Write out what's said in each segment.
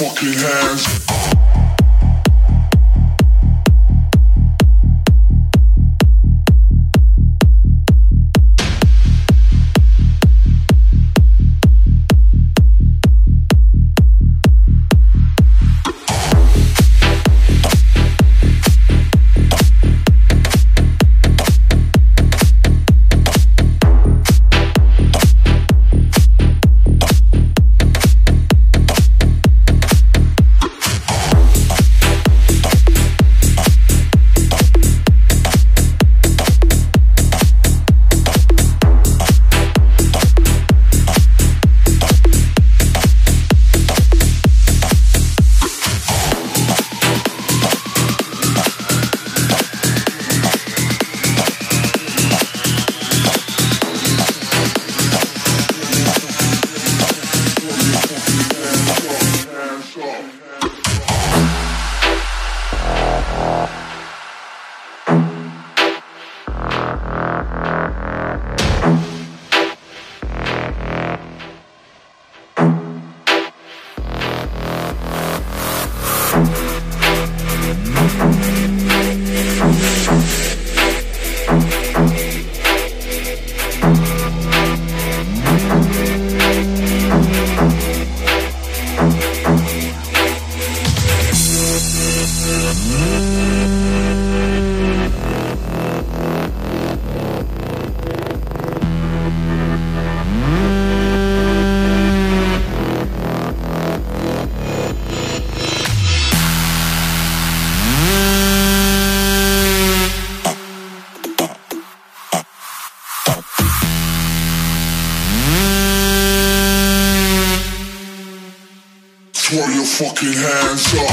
fucking hands up.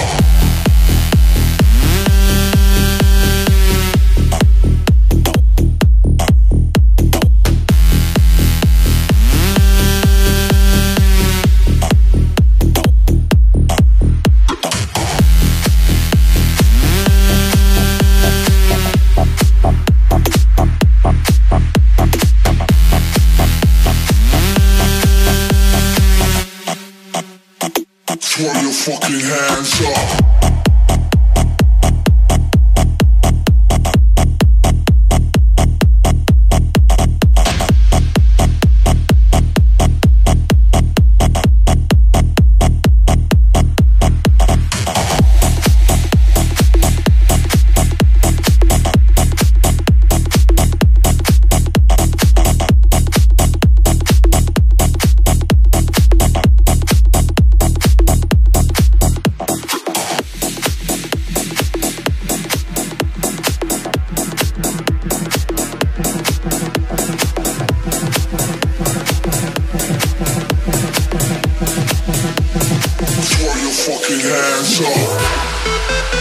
hands up.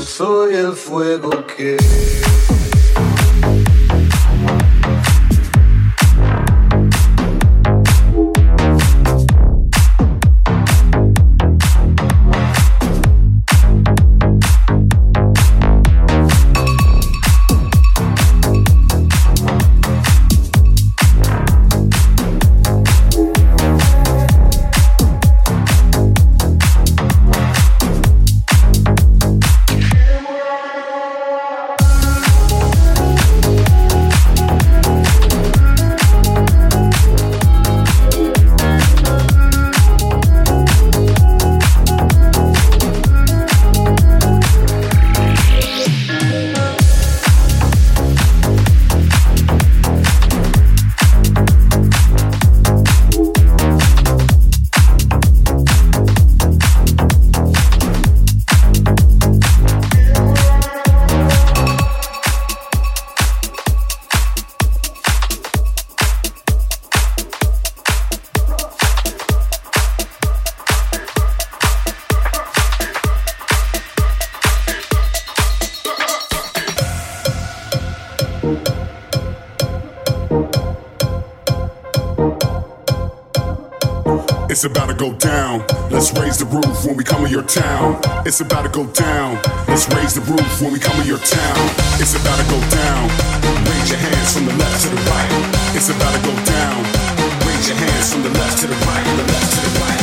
Soy el fuego que... go down. Let's raise the roof when we come in your town. It's about to go down. Let's raise the roof when we come in your town. It's about to go down. Raise your hands from the left to the right. It's about to go down. Raise your hands from the left to the right, the left to the right.